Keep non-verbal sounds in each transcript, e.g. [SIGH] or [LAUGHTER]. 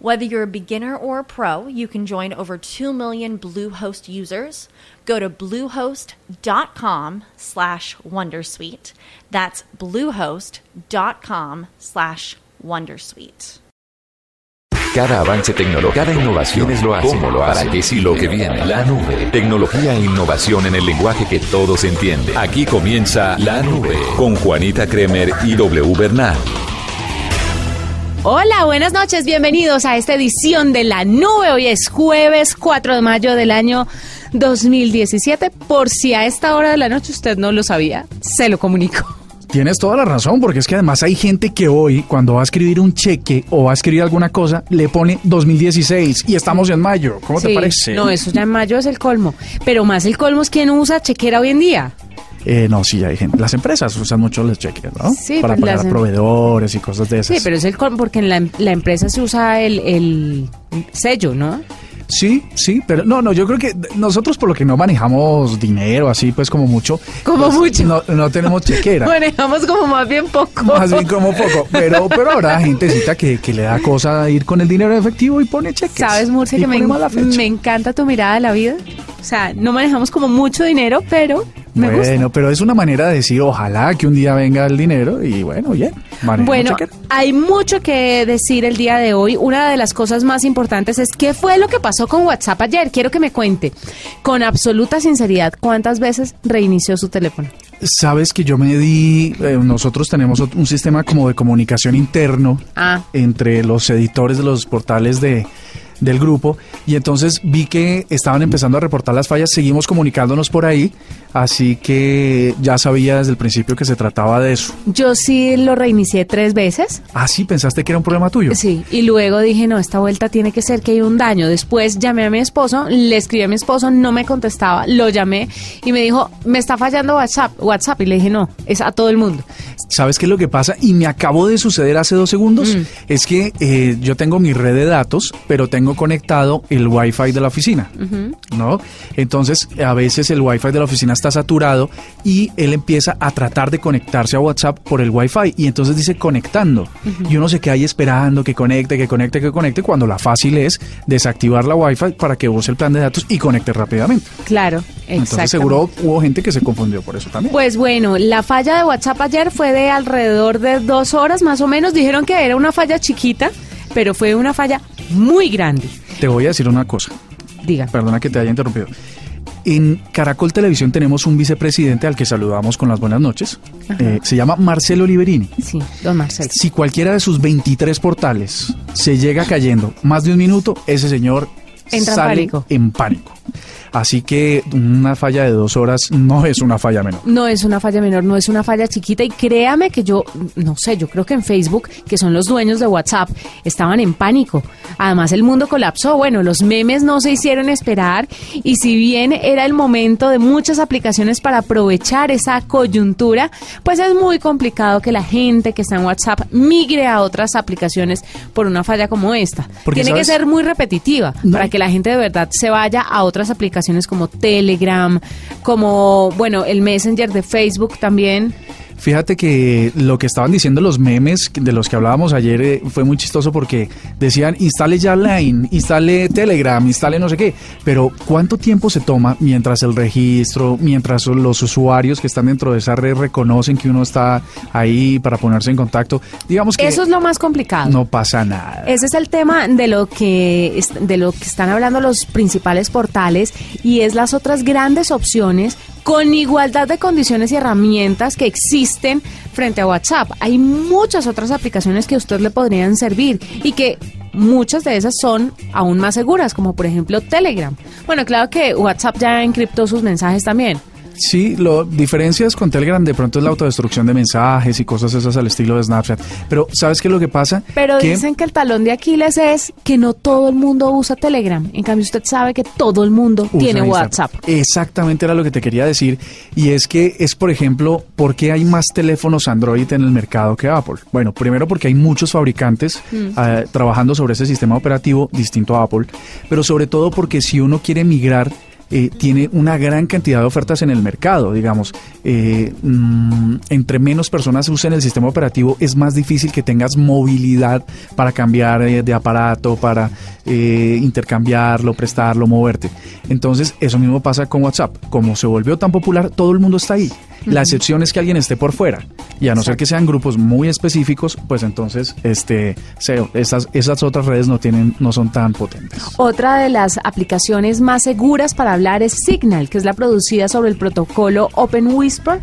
Whether you're a beginner or a pro, you can join over 2 million Bluehost users. Go to bluehost.com slash wondersuite. That's bluehost.com slash wondersuite. Cada avance tecnológico, cada innovación es lo hace. ¿Cómo lo hace? ¿Para qué sí lo que viene? La nube. Tecnología e innovación en el lenguaje que todos entienden. Aquí comienza La Nube con Juanita Kremer y W Bernal. Hola, buenas noches, bienvenidos a esta edición de La Nube. Hoy es jueves 4 de mayo del año 2017. Por si a esta hora de la noche usted no lo sabía, se lo comunico. Tienes toda la razón, porque es que además hay gente que hoy, cuando va a escribir un cheque o va a escribir alguna cosa, le pone 2016 y estamos en mayo. ¿Cómo te parece? No, eso ya en mayo es el colmo. Pero más el colmo es quien usa chequera hoy en día. Eh, no, sí, hay gente. Las empresas usan mucho los cheques, ¿no? Sí, Para pues pagar a em- proveedores y cosas de esas. Sí, pero es el porque en la, em- la empresa se usa el, el sello, ¿no? Sí, sí, pero no, no, yo creo que nosotros por lo que no manejamos dinero así, pues como mucho. Como pues, mucho. No, no tenemos chequera. [LAUGHS] Manejamos como más bien poco. Más bien como poco, pero, pero habrá gentecita que, que le da cosa ir con el dinero en efectivo y pone cheques. ¿Sabes, Murcia, que me, me encanta tu mirada de la vida? O sea, no manejamos como mucho dinero, pero me gusta. Bueno, pero es una manera de decir, ojalá que un día venga el dinero y bueno, bien. manejemos Bueno, chequera. hay mucho que decir el día de hoy. Una de las cosas más importantes es qué fue lo que pasó con WhatsApp ayer. Quiero que me cuente con absoluta sinceridad cuántas veces reinició su teléfono. Sabes que yo me di, eh, nosotros tenemos un sistema como de comunicación interno Ah. entre los editores de los portales de del grupo y entonces vi que estaban empezando a reportar las fallas, seguimos comunicándonos por ahí, así que ya sabía desde el principio que se trataba de eso. Yo sí lo reinicié tres veces. Ah, sí, pensaste que era un problema tuyo. Sí, y luego dije, no, esta vuelta tiene que ser que hay un daño. Después llamé a mi esposo, le escribí a mi esposo, no me contestaba, lo llamé y me dijo, me está fallando WhatsApp, WhatsApp. Y le dije, no, es a todo el mundo. ¿Sabes qué es lo que pasa? Y me acabó de suceder hace dos segundos. Mm. Es que eh, yo tengo mi red de datos, pero tengo conectado el Wi-Fi de la oficina. ¿No? Entonces, a veces el Wi-Fi de la oficina está saturado y él empieza a tratar de conectarse a WhatsApp por el Wi-Fi. Y entonces dice conectando. Y uno se queda ahí esperando que conecte, que conecte, que conecte, cuando la fácil es desactivar la Wi-Fi para que use el plan de datos y conecte rápidamente. Claro, Entonces, seguro hubo gente que se confundió por eso también. Pues bueno, la falla de WhatsApp ayer fue de alrededor de dos horas más o menos. Dijeron que era una falla chiquita, pero fue una falla muy grande. Te voy a decir una cosa. Diga. Perdona que te haya interrumpido. En Caracol Televisión tenemos un vicepresidente al que saludamos con las buenas noches. Eh, se llama Marcelo Liberini. Sí, don Marcelo. Si cualquiera de sus 23 portales se llega cayendo más de un minuto, ese señor Entra en sale pánico. en pánico. Así que una falla de dos horas no es una falla menor. No es una falla menor, no es una falla chiquita y créame que yo, no sé, yo creo que en Facebook, que son los dueños de WhatsApp, estaban en pánico. Además el mundo colapsó, bueno, los memes no se hicieron esperar y si bien era el momento de muchas aplicaciones para aprovechar esa coyuntura, pues es muy complicado que la gente que está en WhatsApp migre a otras aplicaciones por una falla como esta. Porque, Tiene que ser muy repetitiva No. para que la gente de verdad se vaya a otras aplicaciones como Telegram, como, bueno, el Messenger de Facebook también. Fíjate que lo que estaban diciendo los memes de los que hablábamos ayer eh, fue muy chistoso porque decían instale ya Line, instale Telegram, instale no sé qué, pero ¿cuánto tiempo se toma mientras el registro, mientras los usuarios que están dentro de esa red reconocen que uno está ahí para ponerse en contacto? Digamos que Eso es lo más complicado. no pasa nada. Ese es el tema de lo que de lo que están hablando los principales portales y es las otras grandes opciones con igualdad de condiciones y herramientas que existen frente a WhatsApp. Hay muchas otras aplicaciones que a usted le podrían servir y que muchas de esas son aún más seguras, como por ejemplo Telegram. Bueno, claro que WhatsApp ya encriptó sus mensajes también. Sí, lo diferencias con Telegram de pronto es la autodestrucción de mensajes y cosas esas al estilo de Snapchat. Pero ¿sabes qué es lo que pasa? Pero dicen que el talón de Aquiles es que no todo el mundo usa Telegram. En cambio, usted sabe que todo el mundo tiene WhatsApp. Exactamente era lo que te quería decir. Y es que es, por ejemplo, ¿por qué hay más teléfonos Android en el mercado que Apple? Bueno, primero porque hay muchos fabricantes mm. eh, trabajando sobre ese sistema operativo distinto a Apple. Pero sobre todo porque si uno quiere migrar eh, tiene una gran cantidad de ofertas en el mercado, digamos. Eh, mm, entre menos personas usen el sistema operativo, es más difícil que tengas movilidad para cambiar eh, de aparato, para intercambiarlo, prestarlo, moverte. Entonces, eso mismo pasa con WhatsApp. Como se volvió tan popular, todo el mundo está ahí. La excepción es que alguien esté por fuera. Y a no ser que sean grupos muy específicos, pues entonces este, esas, esas otras redes no, tienen, no son tan potentes. Otra de las aplicaciones más seguras para hablar es Signal, que es la producida sobre el protocolo Open Whisper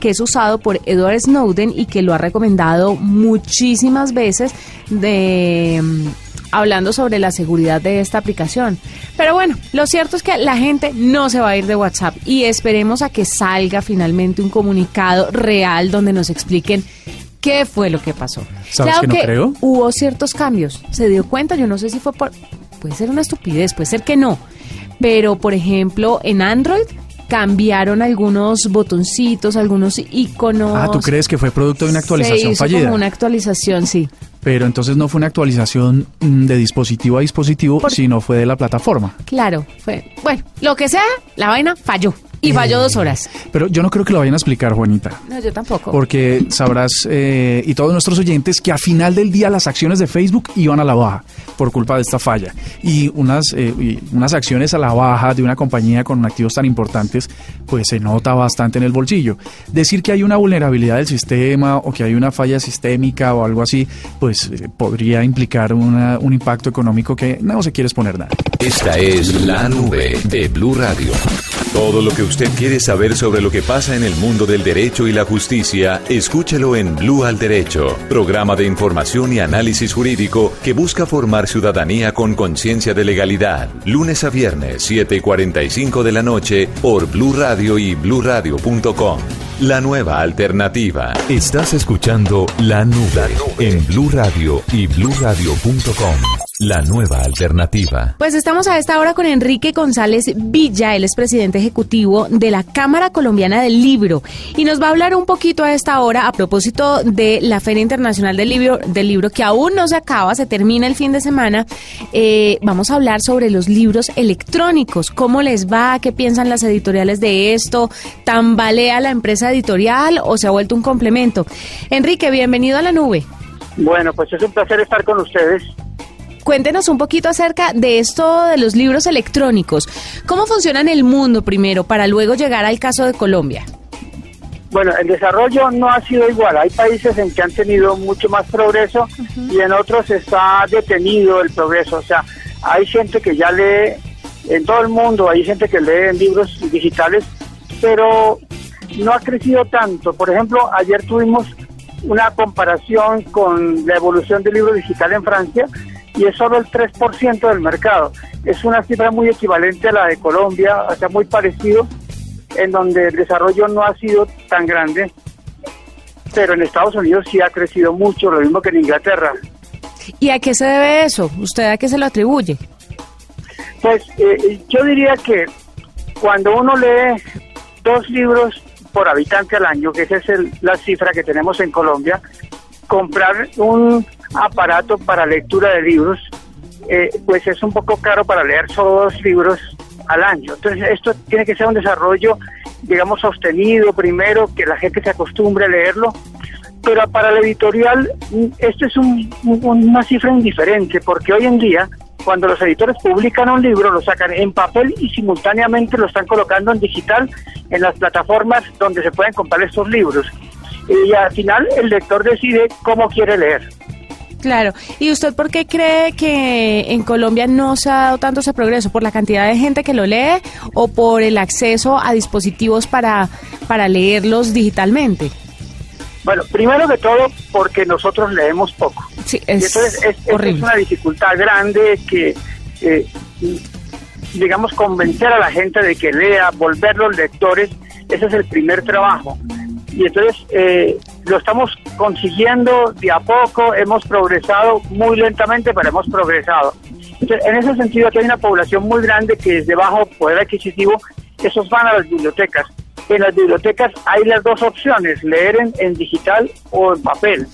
que es usado por Edward Snowden y que lo ha recomendado muchísimas veces de hablando sobre la seguridad de esta aplicación. Pero bueno, lo cierto es que la gente no se va a ir de WhatsApp y esperemos a que salga finalmente un comunicado real donde nos expliquen qué fue lo que pasó. ¿Sabes claro que, no creo? hubo ciertos cambios. Se dio cuenta, yo no sé si fue por... Puede ser una estupidez, puede ser que no. Pero, por ejemplo, en Android cambiaron algunos botoncitos, algunos iconos. Ah, ¿tú crees que fue producto de una actualización se fallida? Como una actualización, sí. Pero entonces no fue una actualización mm, de dispositivo a dispositivo, sino fue de la plataforma. Claro, fue. Bueno, lo que sea, la vaina falló. Y falló dos horas. Pero yo no creo que lo vayan a explicar, Juanita. No, yo tampoco. Porque sabrás, eh, y todos nuestros oyentes, que a final del día las acciones de Facebook iban a la baja por culpa de esta falla. Y unas, eh, unas acciones a la baja de una compañía con activos tan importantes, pues se nota bastante en el bolsillo. Decir que hay una vulnerabilidad del sistema o que hay una falla sistémica o algo así, pues eh, podría implicar una, un impacto económico que no se quiere exponer nada. Esta es la nube de Blue Radio. Todo lo que usted quiere saber sobre lo que pasa en el mundo del derecho y la justicia, escúchelo en Blue al Derecho, programa de información y análisis jurídico que busca formar ciudadanía con conciencia de legalidad. Lunes a viernes, 7 y 45 de la noche, por Blue Radio y bluradio.com. La nueva alternativa. Estás escuchando La Nube, en Blue Radio y bluradio.com. La nueva alternativa. Pues estamos a esta hora con Enrique González Villa, él es presidente ejecutivo de la Cámara Colombiana del Libro y nos va a hablar un poquito a esta hora a propósito de la Feria Internacional del Libro, del libro que aún no se acaba, se termina el fin de semana. Eh, vamos a hablar sobre los libros electrónicos, cómo les va, qué piensan las editoriales de esto, tambalea la empresa editorial o se ha vuelto un complemento. Enrique, bienvenido a la nube. Bueno, pues es un placer estar con ustedes. Cuéntenos un poquito acerca de esto de los libros electrónicos. ¿Cómo funciona en el mundo primero para luego llegar al caso de Colombia? Bueno, el desarrollo no ha sido igual. Hay países en que han tenido mucho más progreso y en otros está detenido el progreso. O sea, hay gente que ya lee en todo el mundo, hay gente que lee en libros digitales, pero no ha crecido tanto. Por ejemplo, ayer tuvimos una comparación con la evolución del libro digital en Francia y es solo el 3% del mercado. Es una cifra muy equivalente a la de Colombia, o sea, muy parecido, en donde el desarrollo no ha sido tan grande, pero en Estados Unidos sí ha crecido mucho, lo mismo que en Inglaterra. ¿Y a qué se debe eso? ¿Usted a qué se lo atribuye? Pues eh, yo diría que cuando uno lee dos libros por habitante al año, que esa es la cifra que tenemos en Colombia, comprar un aparato para lectura de libros, eh, pues es un poco caro para leer solo dos libros al año. Entonces esto tiene que ser un desarrollo, digamos, sostenido primero, que la gente se acostumbre a leerlo, pero para la editorial esto es una cifra indiferente, porque hoy en día, cuando los editores publican un libro, lo sacan en papel y simultáneamente lo están colocando en digital en las plataformas donde se pueden comprar estos libros. Y al final el lector decide cómo quiere leer. Claro. ¿Y usted por qué cree que en Colombia no se ha dado tanto ese progreso? ¿Por la cantidad de gente que lo lee o por el acceso a dispositivos para, para leerlos digitalmente? Bueno, primero que todo porque nosotros leemos poco. Sí, es, y entonces es, es una dificultad grande que, eh, digamos, convencer a la gente de que lea, volverlos lectores, ese es el primer trabajo. Y entonces eh, lo estamos consiguiendo de a poco, hemos progresado muy lentamente, pero hemos progresado. Entonces, en ese sentido, aquí hay una población muy grande que es de bajo poder adquisitivo, esos van a las bibliotecas. En las bibliotecas hay las dos opciones, leer en, en digital o en papel.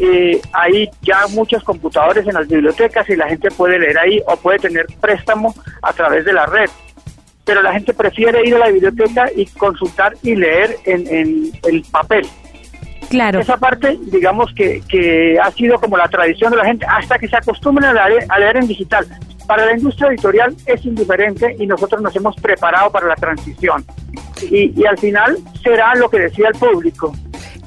Eh, hay ya muchos computadores en las bibliotecas y la gente puede leer ahí o puede tener préstamo a través de la red. Pero la gente prefiere ir a la biblioteca y consultar y leer en, en el papel. Claro. Esa parte, digamos que, que ha sido como la tradición de la gente hasta que se acostumbren a leer, a leer en digital. Para la industria editorial es indiferente y nosotros nos hemos preparado para la transición. Y, y al final será lo que decía el público.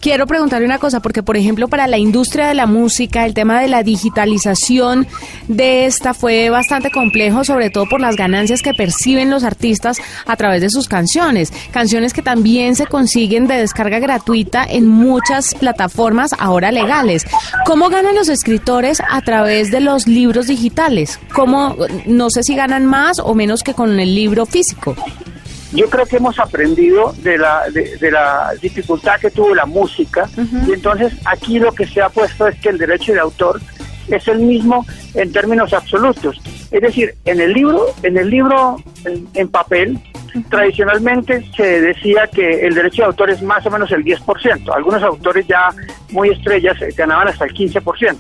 Quiero preguntarle una cosa, porque por ejemplo para la industria de la música, el tema de la digitalización de esta fue bastante complejo, sobre todo por las ganancias que perciben los artistas a través de sus canciones. Canciones que también se consiguen de descarga gratuita en muchas plataformas ahora legales. ¿Cómo ganan los escritores a través de los libros digitales? ¿Cómo, no sé si ganan más o menos que con el libro físico? Yo creo que hemos aprendido de la, de, de la dificultad que tuvo la música y entonces aquí lo que se ha puesto es que el derecho de autor es el mismo en términos absolutos. Es decir, en el libro, en el libro en, en papel, tradicionalmente se decía que el derecho de autor es más o menos el 10%. Algunos autores ya muy estrellas eh, ganaban hasta el 15%,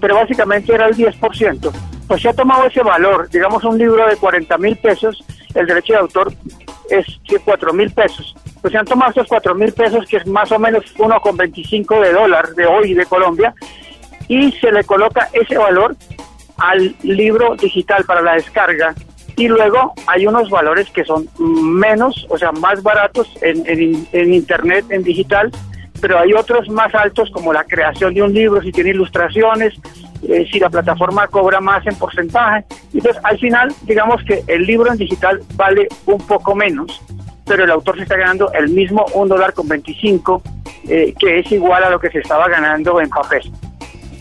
pero básicamente era el 10%. Pues se ha tomado ese valor, digamos un libro de 40 mil pesos, el derecho de autor es 4 mil pesos. Pues se han tomado esos 4 mil pesos, que es más o menos 1,25 de dólar de hoy de Colombia, y se le coloca ese valor al libro digital para la descarga. Y luego hay unos valores que son menos, o sea, más baratos en, en, en Internet, en digital, pero hay otros más altos como la creación de un libro, si tiene ilustraciones, eh, si la plataforma cobra más en porcentaje. Entonces, al final, digamos que el libro en digital vale un poco menos, pero el autor se está ganando el mismo un dólar con 25, eh, que es igual a lo que se estaba ganando en papel.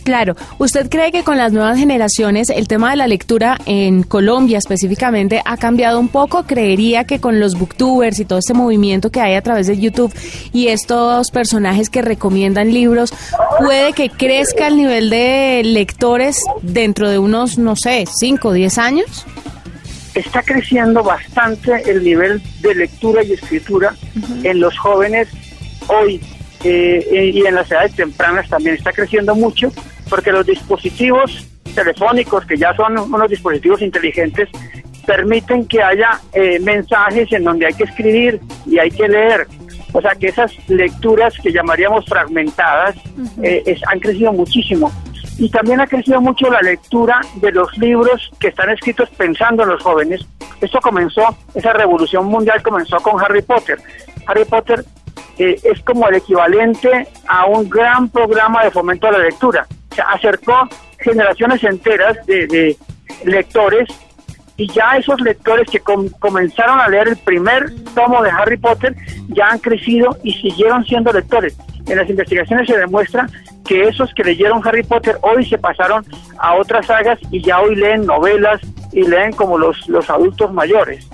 Claro, ¿usted cree que con las nuevas generaciones el tema de la lectura en Colombia específicamente ha cambiado un poco? ¿Creería que con los booktubers y todo este movimiento que hay a través de YouTube y estos personajes que recomiendan libros, puede que crezca el nivel de lectores dentro de unos, no sé, 5 o 10 años? Está creciendo bastante el nivel de lectura y escritura uh -huh. en los jóvenes hoy eh, y en las edades tempranas también está creciendo mucho porque los dispositivos telefónicos, que ya son unos dispositivos inteligentes, permiten que haya eh, mensajes en donde hay que escribir y hay que leer. O sea que esas lecturas que llamaríamos fragmentadas uh -huh. eh, es, han crecido muchísimo. Y también ha crecido mucho la lectura de los libros que están escritos pensando en los jóvenes. Esto comenzó, esa revolución mundial comenzó con Harry Potter. Harry Potter eh, es como el equivalente a un gran programa de fomento a la lectura. Acercó generaciones enteras de, de lectores y ya esos lectores que com comenzaron a leer el primer tomo de Harry Potter ya han crecido y siguieron siendo lectores. En las investigaciones se demuestra que esos que leyeron Harry Potter hoy se pasaron a otras sagas y ya hoy leen novelas y leen como los, los adultos mayores.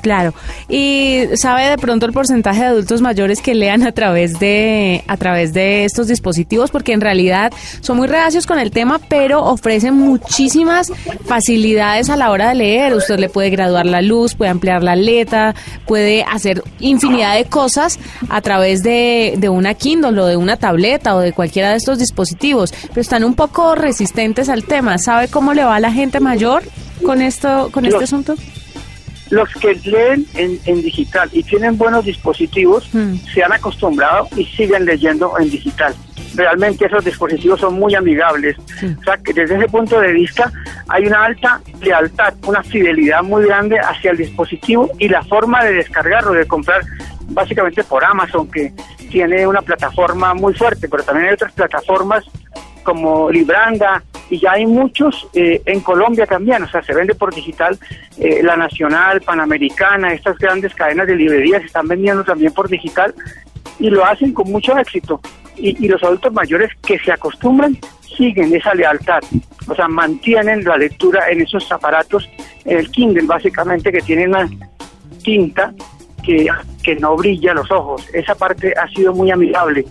Claro. ¿Y sabe de pronto el porcentaje de adultos mayores que lean a través de a través de estos dispositivos? Porque en realidad son muy reacios con el tema, pero ofrecen muchísimas facilidades a la hora de leer. Usted le puede graduar la luz, puede ampliar la letra, puede hacer infinidad de cosas a través de, de una Kindle o de una tableta o de cualquiera de estos dispositivos. Pero están un poco resistentes al tema. ¿Sabe cómo le va a la gente mayor con esto, con este asunto? Los que leen en, en, digital y tienen buenos dispositivos mm. se han acostumbrado y siguen leyendo en digital. Realmente esos dispositivos son muy amigables. Sí. O sea, que desde ese punto de vista hay una alta lealtad, una fidelidad muy grande hacia el dispositivo y la forma de descargarlo, de comprar básicamente por Amazon, que tiene una plataforma muy fuerte, pero también hay otras plataformas como Libranda, y ya hay muchos eh, en Colombia también, o sea, se vende por digital, eh, la Nacional, Panamericana, estas grandes cadenas de librerías están vendiendo también por digital y lo hacen con mucho éxito. Y, los adultos mayores que se acostumbran siguen esa lealtad, o sea, mantienen la lectura en esos aparatos, en el Kindle básicamente, que tiene una tinta que, que no brilla los ojos. Esa parte ha sido muy amigable,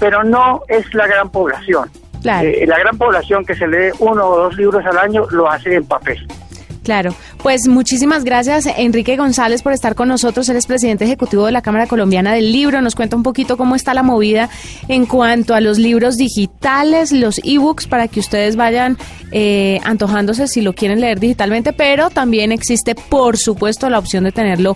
pero no es la gran población. Claro. Eh, la gran población que se lee uno o dos libros al año lo hace en papel. Claro, pues muchísimas gracias Enrique González por estar con nosotros. Eres presidente ejecutivo de la Cámara Colombiana del Libro. Nos cuenta un poquito cómo está la movida en cuanto a los libros digitales, los ebooks, para que ustedes vayan eh, antojándose si lo quieren leer digitalmente, pero también existe, por supuesto, la opción de tenerlo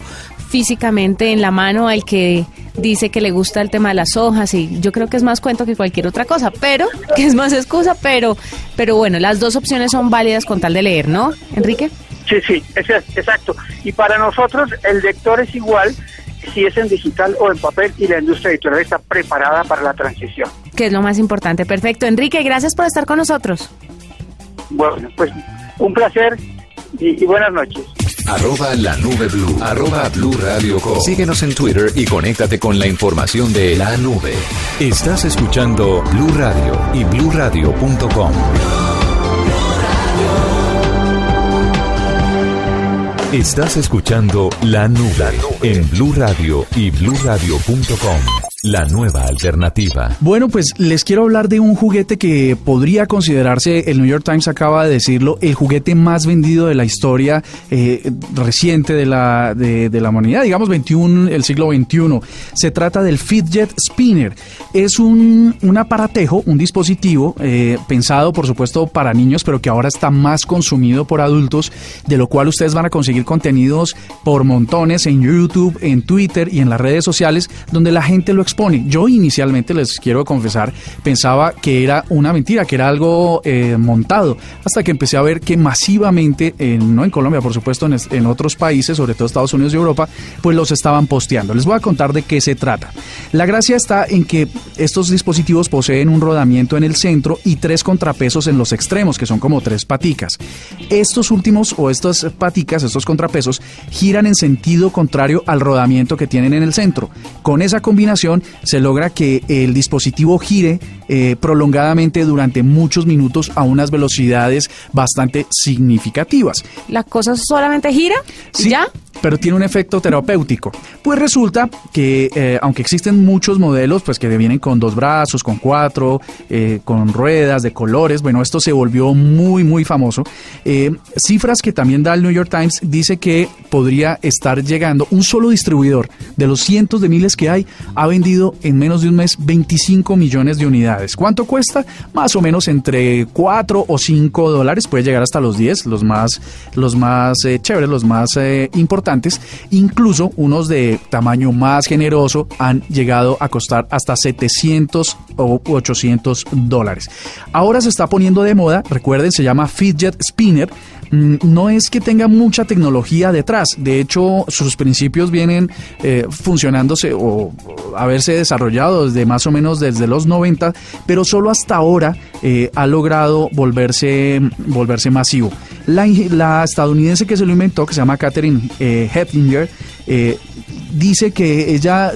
físicamente en la mano al que dice que le gusta el tema de las hojas y yo creo que es más cuento que cualquier otra cosa, pero [LAUGHS] que es más excusa, pero pero bueno, las dos opciones son válidas con tal de leer, ¿no? Enrique? Sí, sí, es, exacto. Y para nosotros el lector es igual si es en digital o en papel y la industria editorial está preparada para la transición. Que es lo más importante. Perfecto. Enrique, gracias por estar con nosotros. Bueno, pues un placer y, y buenas noches. Arroba la nube blue. Arroba blue radio com. Síguenos en Twitter y conéctate con la información de la nube. Estás escuchando Blue Radio y bluradio.com. Estás escuchando La Nube en Blue Radio y bluradio.com. La nueva alternativa. Bueno, pues les quiero hablar de un juguete que podría considerarse, el New York Times acaba de decirlo, el juguete más vendido de la historia eh, reciente de la, de, la humanidad, digamos 21, el siglo XXI. Se trata del Fidget Spinner. Es un, un aparatejo, un dispositivo eh, pensado, por supuesto, para niños, pero que ahora está más consumido por adultos, de lo cual ustedes van a conseguir contenidos por montones en YouTube, en Twitter y en las redes sociales, donde la gente lo expone. Yo inicialmente, les quiero confesar, pensaba que era una mentira, que era algo eh, montado, hasta que empecé a ver que masivamente, en- no en Colombia, por supuesto, en, en otros países, sobre todo Estados Unidos y Europa, pues los estaban posteando. Les voy a contar de qué se trata. La gracia está en que estos dispositivos poseen un rodamiento en el centro y tres contrapesos en los extremos, que son como tres paticas. Estos últimos o estas paticas, estos contrapesos, giran en sentido contrario al rodamiento que tienen en el centro. Con esa combinación se logra que el dispositivo gire eh, prolongadamente durante muchos minutos a unas velocidades bastante significativas. ¿La cosa solamente gira? ¿Y Sí, ¿Ya? Pero tiene un efecto terapéutico. Pues resulta que, eh, aunque existen muchos modelos, pues que vienen con dos brazos, con cuatro, eh, con ruedas de colores, bueno, esto se volvió muy, muy famoso. Cifras que también da el New York Times dice que podría estar llegando un solo distribuidor de los cientos de miles que hay, ha en menos de un mes 25 millones de unidades. ¿Cuánto cuesta? Más o menos entre 4 o 5 dólares, puede llegar hasta los 10, los más, los más eh, chéveres, los más eh, importantes. Incluso unos de tamaño más generoso han llegado a costar hasta 700 o 800 dólares. Ahora se está poniendo de moda, recuerden, se llama Fidget Spinner. Mm, No es que tenga mucha tecnología detrás, de hecho sus principios vienen eh, funcionándose o, haberse desarrollado desde más o menos desde los 90, pero solo hasta ahora eh, ha logrado volverse, volverse masivo. La, estadounidense que se lo inventó, que se llama Catherine eh, eh, dice que ella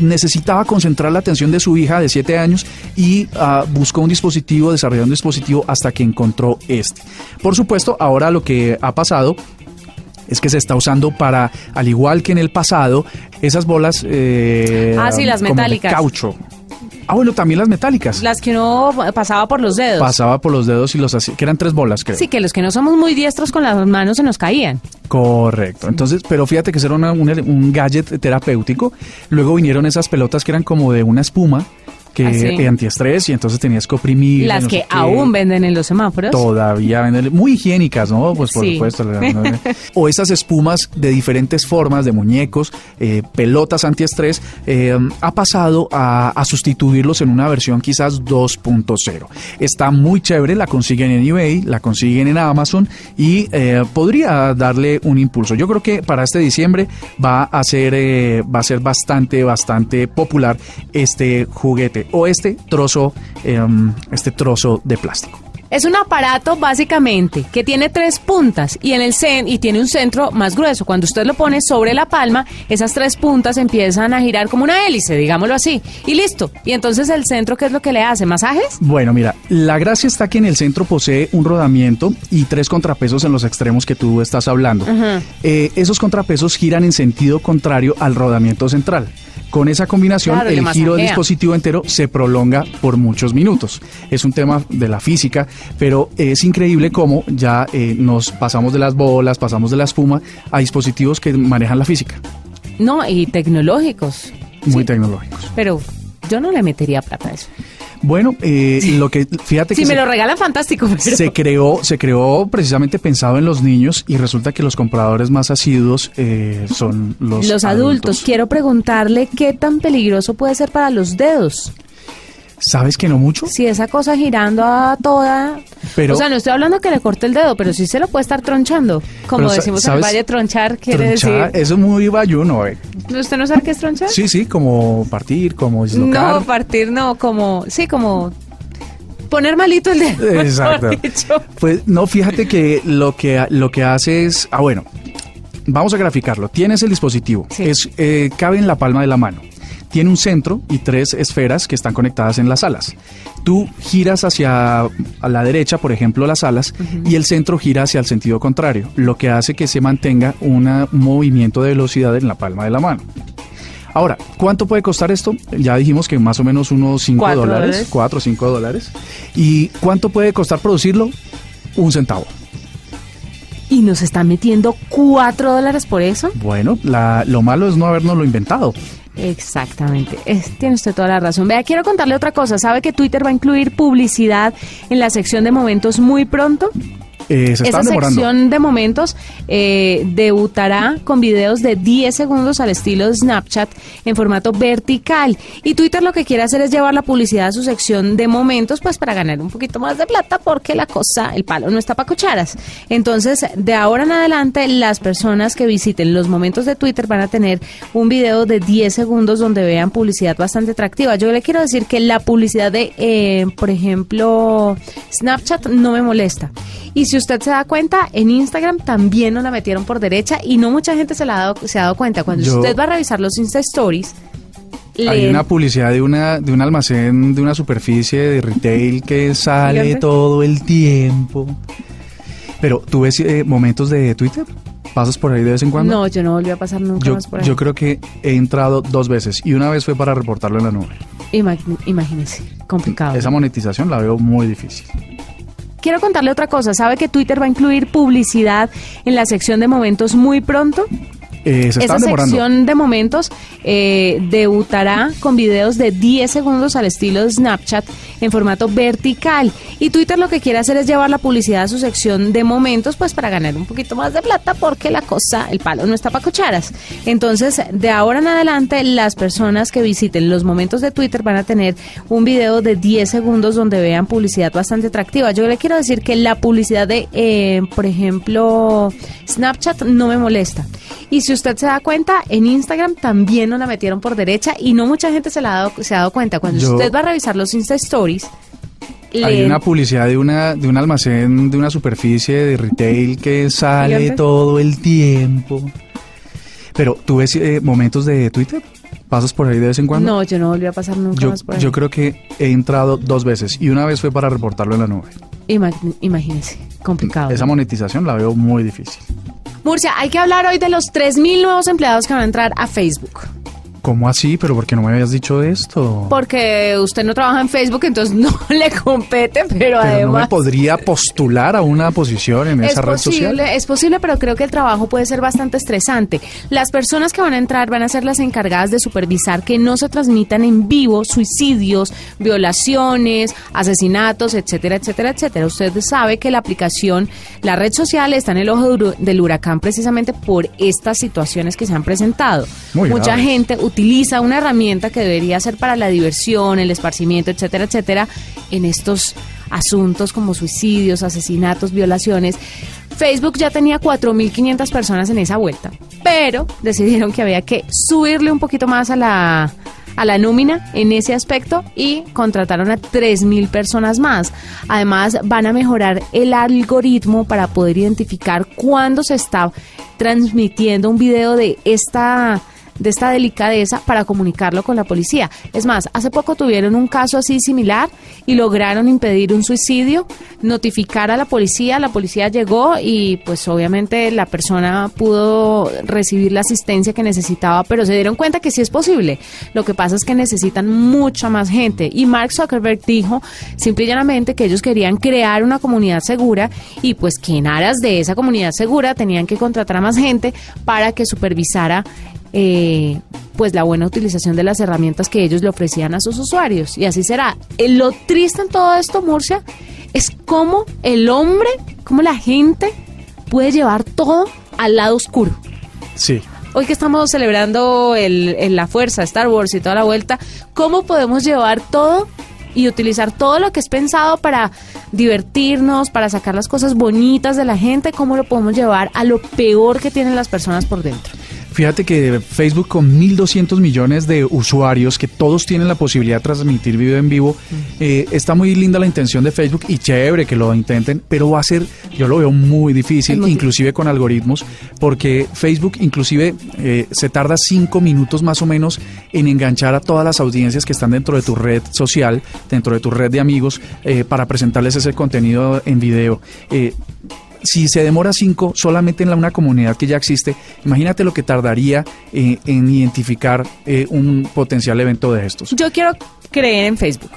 necesitaba concentrar la atención de su hija de 7 años y ah, buscó un dispositivo, desarrolló un dispositivo hasta que encontró este. Por supuesto, ahora lo que ha pasado es que se está usando para, al igual que en el pasado, esas bolas eh, Ah, sí, las de metálicas. caucho. Ah, bueno, también las metálicas. Las que uno pasaba por los dedos. Pasaba por los dedos y los hacía, que eran tres bolas, creo. Sí, que los que no somos muy diestros con las manos se nos caían. Correcto. Entonces, pero fíjate que eso era una- un, un gadget terapéutico. Luego vinieron esas pelotas que eran como de una espuma que Ah, sí. eh, antiestrés y entonces tenías que oprimir. Las no que aún venden en los semáforos. Todavía venden, muy higiénicas, ¿no? Pues por Sí. supuesto. [LAUGHS] o esas espumas de diferentes formas, de muñecos, eh, pelotas antiestrés, eh, ha pasado a, a sustituirlos en una versión quizás 2.0. Está muy chévere, la consiguen en eBay, la consiguen en Amazon y eh, podría darle un impulso. Yo creo que para este diciembre va a ser, va a ser bastante, bastante popular este juguete o este trozo, em, este trozo de plástico. Es un aparato básicamente que tiene tres puntas y en el cen y tiene un centro más grueso. Cuando usted lo pone sobre la palma, esas tres puntas empiezan a girar como una hélice, digámoslo así, y listo. Y entonces el centro, ¿qué es lo que le hace? ¿Masajes? Bueno, mira, la gracia está que en el centro posee un rodamiento y tres contrapesos en los extremos que tú estás hablando. Eh, esos contrapesos giran en sentido contrario al rodamiento central. Con esa combinación, Claro, el giro del dispositivo entero se prolonga por muchos minutos. Es un tema de la física, pero es increíble cómo ya eh, nos pasamos de las bolas, pasamos de la espuma a dispositivos que manejan la física. No, y tecnológicos. Muy Sí, tecnológicos. Pero yo no le metería plata a eso. Bueno, eh, lo que fíjate Si que me se- lo regalan, fantástico. Pero... se creó, se creó precisamente pensado en los niños y resulta que los compradores más asiduos eh, son los, Los adultos. Quiero preguntarle qué tan peligroso puede ser para los dedos. ¿Sabes que no mucho? Si esa cosa girando a toda... Pero- o sea, no estoy hablando que le corte el dedo, pero sí se lo puede estar tronchando. Como decimos en el. Valle, tronchar quiere Tronchar, decir... Eso es muy bayuno, eh. ¿Usted no sabe qué es tronchar? Sí, sí, como partir, como dislocar. No, partir no, como... Sí, como... Poner malito el dedo. [LAUGHS] Exacto. Pues no, fíjate que lo que lo que hace es, ah bueno, vamos a graficarlo. Tienes el dispositivo, Sí. es eh, cabe en la palma de la mano. Tiene un centro y tres esferas que están conectadas en las alas. Tú giras hacia a la derecha, por ejemplo, las alas, y el centro gira hacia el sentido contrario, lo que hace que se mantenga un movimiento de velocidad en la palma de la mano. Ahora, ¿cuánto puede costar esto? Ya dijimos que más o menos unos 5 Cuatro dólares, dólares. 4 o 5 dólares. ¿Y cuánto puede costar producirlo? Un centavo. Y nos están metiendo cuatro dólares por eso. Bueno, la- lo malo es no habernoslo inventado. Exactamente, Es- tiene usted toda la razón. Vea, quiero contarle otra cosa. ¿Sabe que Twitter va a incluir publicidad en la sección de momentos muy pronto? Eh, se Esa demorando. sección de momentos eh, debutará con videos de 10 segundos al estilo de Snapchat en formato vertical. Y Twitter lo que quiere hacer es llevar la publicidad a su sección de momentos, pues para ganar un poquito más de plata, porque la cosa, el palo no está para cucharas. Entonces, de ahora en adelante, las personas que visiten los momentos de Twitter van a tener un video de 10 segundos donde vean publicidad bastante atractiva. Yo le quiero decir que la publicidad de, eh, por ejemplo, Snapchat no me molesta. Y si usted se da cuenta, en Instagram también nos la metieron por derecha y no mucha gente se, la ha, dado, se ha dado cuenta. Cuando Yo- usted va a revisar los Insta Stories, Hay una publicidad de una de un almacén, de una superficie de retail que [LAUGHS] sale Dígame. todo el tiempo. Pero tú ves eh, momentos de Twitter, pasas por ahí de vez en cuando. No, yo no volví a pasar nunca yo, más por ahí. yo creo que he entrado dos veces y una vez fue para reportarlo en la nube. Imagínese, complicado. Esa monetización la veo muy difícil. Quiero contarle otra cosa. ¿Sabe que Twitter va a incluir publicidad en la sección de momentos muy pronto? Eh, se Esa demorando. sección de momentos eh, debutará con videos de 10 segundos al estilo de Snapchat en formato vertical. Y Twitter lo que quiere hacer es llevar la publicidad a su sección de momentos, pues para ganar un poquito más de plata, porque la cosa, el palo no está para cucharas. Entonces, de ahora en adelante, las personas que visiten los momentos de Twitter van a tener un video de 10 segundos donde vean publicidad bastante atractiva. Yo le quiero decir que la publicidad de, eh, por ejemplo, Snapchat no me molesta. Y si usted se da cuenta, en Instagram también nos la metieron por derecha y no mucha gente se, la ha, dado, se ha dado cuenta. Cuando Yo- usted va a revisar los Insta Stories, Hay le- una publicidad de una de un almacén, de una superficie de retail que sale todo el tiempo. Pero tú ves eh, momentos de Twitter, pasas por ahí de vez en cuando. No, yo no volví a pasar nunca yo, más por ahí. yo creo que he entrado dos veces y una vez fue para reportarlo en la nube. Imag- imagínese, complicado. Esa monetización la veo muy difícil. Murcia, hay que hablar hoy de los 3.000 nuevos empleados que van a entrar a Facebook. ¿Cómo así? ¿Pero por qué no me habías dicho esto? Porque usted no trabaja en Facebook, entonces no [LAUGHS] le compete, pero, Pero no me además... podría postular a una posición en Es esa red social. es posible, pero creo que el trabajo puede ser bastante estresante. Las personas que van a entrar van a ser las encargadas de supervisar que no se transmitan en vivo suicidios, violaciones, asesinatos, etcétera, etcétera, etcétera. Usted sabe que la aplicación, la red social está en el ojo del huracán precisamente por estas situaciones que se han presentado. Muy Mucha graves. gente utiliza una herramienta que debería ser para la diversión, el esparcimiento, etcétera, etcétera, en estos asuntos como suicidios, asesinatos, violaciones. Facebook ya tenía 4.500 personas en esa vuelta, pero decidieron que había que subirle un poquito más a la, a la nómina en ese aspecto y contrataron a 3.000 personas más. Además, van a mejorar el algoritmo para poder identificar cuándo se está transmitiendo un video de esta de esta delicadeza para comunicarlo con la policía. Es más, hace poco tuvieron un caso así similar y lograron impedir un suicidio, notificar a la policía, la policía llegó y pues obviamente la persona pudo recibir la asistencia que necesitaba, pero se dieron cuenta que sí es posible. Lo que pasa es que necesitan mucha más gente y Mark Zuckerberg dijo simple y llanamente que ellos querían crear una comunidad segura y pues que en aras de esa comunidad segura tenían que contratar a más gente para que supervisara eh, pues la buena utilización de las herramientas que ellos le ofrecían a sus usuarios. Y así será. Eh, lo triste en todo esto, Murcia, es cómo el hombre, cómo la gente puede llevar todo al lado oscuro. Sí. Hoy que estamos celebrando el, la fuerza, Star Wars y toda la vuelta, ¿cómo podemos llevar todo y utilizar todo lo que es pensado para divertirnos, para sacar las cosas bonitas de la gente, cómo lo podemos llevar a lo peor que tienen las personas por dentro? Fíjate que Facebook con 1.200 millones de usuarios, que todos tienen la posibilidad de transmitir video en vivo, eh, está muy linda la intención de Facebook y chévere que lo intenten, pero va a ser, yo lo veo muy difícil, inclusive con algoritmos, porque Facebook inclusive eh, se tarda cinco minutos más o menos en enganchar a todas las audiencias que están dentro de tu red social, dentro de tu red de amigos, eh, para presentarles ese contenido en video si se demora cinco solamente en una comunidad que ya existe, imagínate lo que tardaría eh, en identificar eh, un potencial evento de estos. Yo quiero creer en Facebook.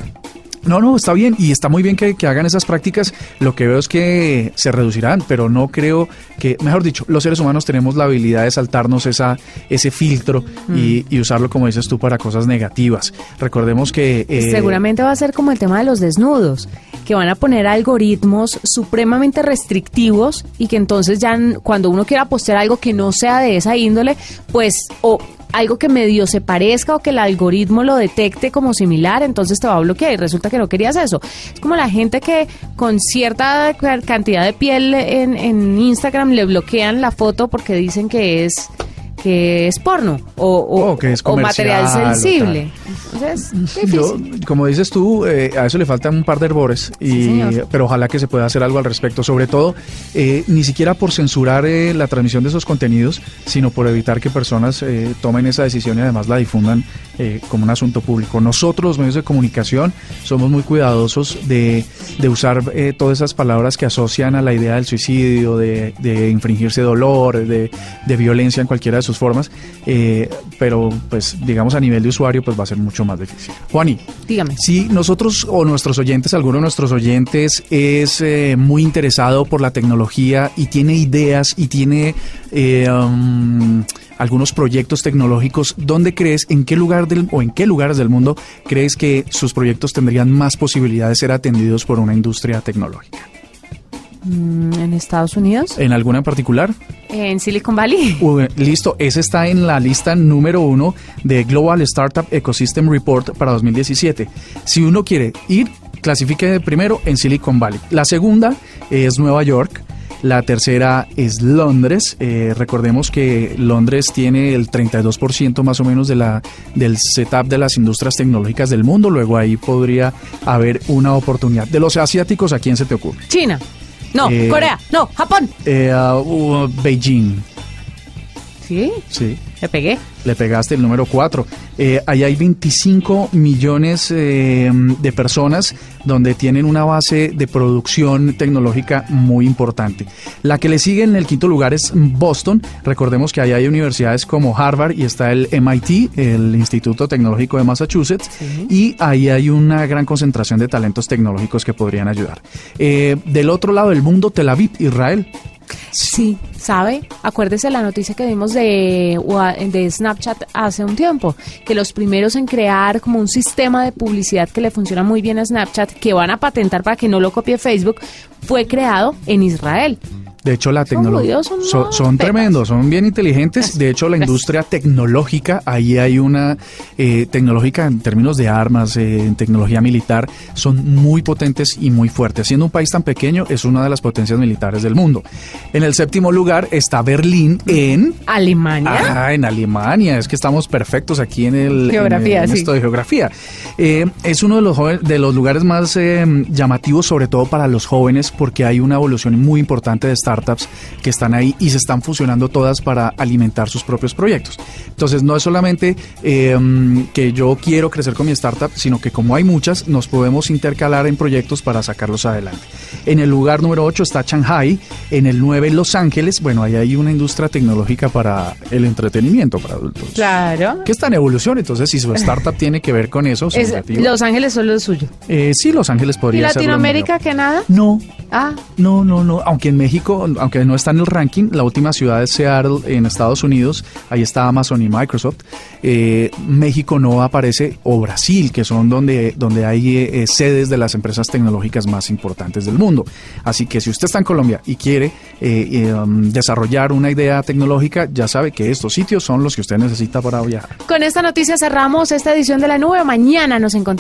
No, no, está bien y está muy bien que, hagan esas prácticas. Lo que veo es que se reducirán, pero no creo que, mejor dicho, los seres humanos tenemos la habilidad de saltarnos esa, ese filtro y, mm. usarlo, como dices tú, para cosas negativas. Recordemos que... Eh, Seguramente va a ser como el tema de los desnudos, que van a poner algoritmos supremamente restrictivos y que entonces ya cuando uno quiera postear algo que no sea de esa índole, pues o algo que medio se parezca o que el algoritmo lo detecte como similar, entonces te va a bloquear y resulta que no querías eso. Es como la gente que con cierta cantidad de piel en, en Instagram le bloquean la foto porque dicen que es que es porno o, o, material sensible. Yo, como dices tú, eh, a eso le faltan un par de herbores, y, pero ojalá que se pueda hacer algo al respecto. Sobre todo, eh, ni siquiera por censurar eh, la transmisión de esos contenidos, sino por evitar que personas tomen esa decisión y además la difundan como un asunto público. Nosotros, los medios de comunicación, somos muy cuidadosos de, de usar todas esas palabras que asocian a la idea del suicidio, de, de infringirse dolor, de, de violencia en cualquiera de sus formas, eh, pero pues digamos a nivel de usuario pues va a ser mucho más difícil. Juani, dígame. Si nosotros o nuestros oyentes, alguno de nuestros oyentes es eh, muy interesado por la tecnología y tiene ideas y tiene eh, um, algunos proyectos tecnológicos, ¿dónde crees, en qué lugar del, o en qué lugares del mundo crees que sus proyectos tendrían más posibilidad de ser atendidos por una industria tecnológica? Mm, ¿En Estados Unidos? ¿En alguna en particular? En Silicon Valley. [LAUGHS] listo, ese está en la lista número uno de Global Startup Ecosystem Report para 2017. Si uno quiere ir, clasifique primero en Silicon Valley. La segunda es Nueva York. La tercera es Londres. Eh, recordemos que Londres tiene el 32% más o menos de la, del setup de las industrias tecnológicas del mundo. Luego ahí podría haber una oportunidad. De los asiáticos, ¿a quién se te ocurre? China. No, eh, Corea. No, Japón. Eh, uh, Beijing. ¿Sí? Sí. Le pegué. Le pegaste el número 4. Eh, ahí hay 25 millones eh, de personas donde tienen una base de producción tecnológica muy importante. La que le sigue en el quinto lugar es Boston. Recordemos que ahí hay universidades como Harvard y está el MIT, el Instituto Tecnológico de Massachusetts, y ahí hay una gran concentración de talentos tecnológicos que podrían ayudar. Eh, del otro lado del mundo, Tel Aviv, Israel. Sí, ¿sabe? Acuérdese la noticia que vimos de, de Snapchat hace un tiempo, que los primeros en crear como un sistema de publicidad que le funciona muy bien a Snapchat, que van a patentar para que no lo copie Facebook, fue creado en Israel. De hecho, la tecnología son son, son tremendos, son bien inteligentes. De hecho, la [LAUGHS] industria tecnológica, ahí hay una eh, tecnológica en términos de armas, eh, en tecnología militar, son muy potentes y muy fuertes. Siendo un país tan pequeño, es una de las potencias militares del mundo. En el séptimo lugar está Berlín en Alemania. Ah, en Alemania. Es que estamos perfectos aquí en el Geografía, en, el- en sí. esto de geografía. Eh, es uno de los joven- de los lugares más eh, llamativos, sobre todo para los jóvenes, porque hay una evolución muy importante de startups que están ahí y se están fusionando todas para alimentar sus propios proyectos. Entonces, no es solamente eh, que yo quiero crecer con mi startup, sino que como hay muchas, nos podemos intercalar en proyectos para sacarlos adelante. En el lugar número 8 está Shanghai, en el 9 Los Ángeles. Bueno, ahí hay una industria tecnológica para el entretenimiento para adultos. Claro. Que está en evolución, entonces si su [LAUGHS] startup tiene que ver con eso, Es-. Los Ángeles son lo suyo. Eh, sí, Los Ángeles ¿Y podría ser. lo Latinoamérica que nada? No, Ah, no, no, no. Aunque en México, aunque no está en el ranking, la última ciudad es Seattle, en Estados Unidos. Ahí está Amazon y Microsoft. Eh, México no aparece, o Brasil, que son donde, donde hay eh, eh, sedes de las empresas tecnológicas más importantes del mundo. Así que si usted está en Colombia y quiere um, desarrollar una idea tecnológica, ya sabe que estos sitios son los que usted necesita para viajar. con esta noticia cerramos esta edición de la nube. Mañana nos encontramos.